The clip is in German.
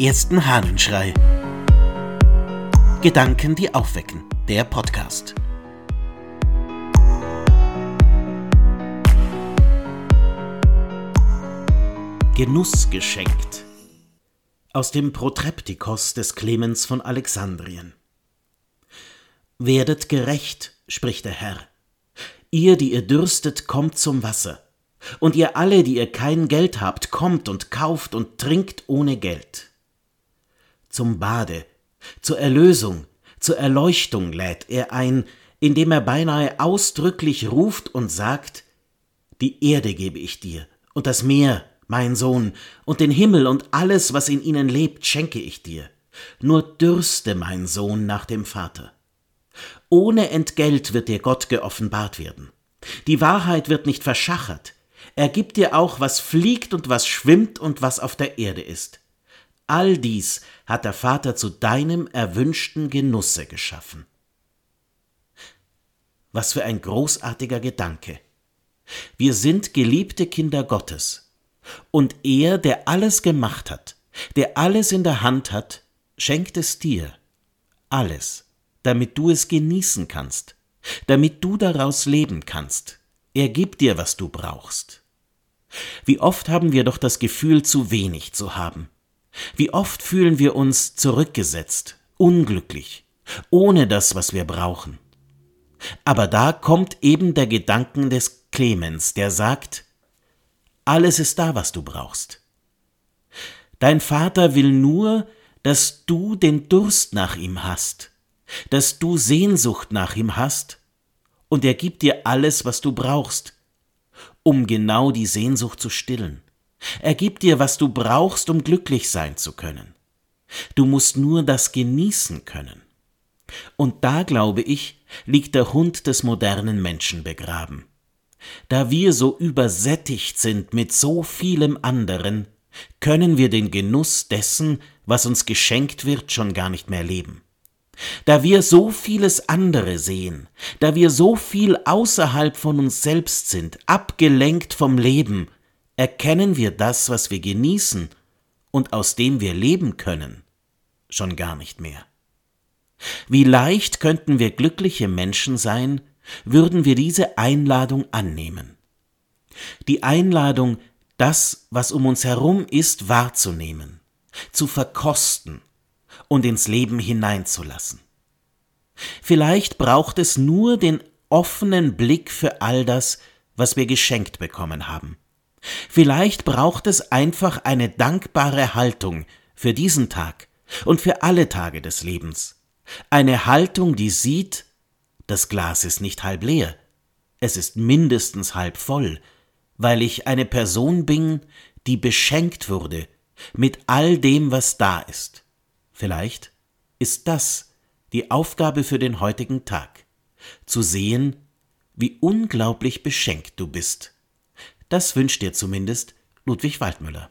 ersten Hahnenschrei. Gedanken, die aufwecken. Der Podcast. Genuss geschenkt. Aus dem Protreptikos des Clemens von Alexandrien. Werdet gerecht, spricht der Herr. Ihr, die ihr dürstet, kommt zum Wasser. Und ihr alle, die ihr kein Geld habt, kommt und kauft und trinkt ohne Geld. Zum Bade, zur Erlösung, zur Erleuchtung lädt er ein, indem er beinahe ausdrücklich ruft und sagt, die Erde gebe ich dir, und das Meer, mein Sohn, und den Himmel und alles, was in ihnen lebt, schenke ich dir. Nur dürste, mein Sohn, nach dem Vater. Ohne Entgelt wird dir Gott geoffenbart werden. Die Wahrheit wird nicht verschachert, er gibt dir auch, was fliegt und was schwimmt und was auf der Erde ist. All dies hat der Vater zu deinem erwünschten Genusse geschaffen. Was für ein großartiger Gedanke. Wir sind geliebte Kinder Gottes. Und er, der alles gemacht hat, der alles in der Hand hat, schenkt es dir. Alles, damit du es genießen kannst, damit du daraus leben kannst. Er gibt dir, was du brauchst. Wie oft haben wir doch das Gefühl, zu wenig zu haben. Wie oft fühlen wir uns zurückgesetzt, unglücklich, ohne das, was wir brauchen. Aber da kommt eben der Gedanken des Clemens, der sagt, alles ist da, was du brauchst. Dein Vater will nur, dass du den Durst nach ihm hast, dass du Sehnsucht nach ihm hast und er gibt dir alles, was du brauchst, um genau die Sehnsucht zu stillen. Er gibt dir, was du brauchst, um glücklich sein zu können. Du musst nur das genießen können. Und da, glaube ich, liegt der Hund des modernen Menschen begraben. Da wir so übersättigt sind mit so vielem anderen, können wir den Genuss dessen, was uns geschenkt wird, schon gar nicht mehr leben. Da wir so vieles andere sehen, da wir so viel außerhalb von uns selbst sind, abgelenkt vom Leben, erkennen wir das, was wir genießen und aus dem wir leben können, schon gar nicht mehr. Wie leicht könnten wir glückliche Menschen sein, würden wir diese Einladung annehmen. Die Einladung, das, was um uns herum ist, wahrzunehmen, zu verkosten, und ins Leben hineinzulassen. Vielleicht braucht es nur den offenen Blick für all das, was wir geschenkt bekommen haben. Vielleicht braucht es einfach eine dankbare Haltung für diesen Tag und für alle Tage des Lebens. Eine Haltung, die sieht, das Glas ist nicht halb leer, es ist mindestens halb voll, weil ich eine Person bin, die beschenkt wurde mit all dem, was da ist. Vielleicht ist das die Aufgabe für den heutigen Tag, zu sehen, wie unglaublich beschenkt du bist. Das wünscht dir zumindest Ludwig Waldmüller.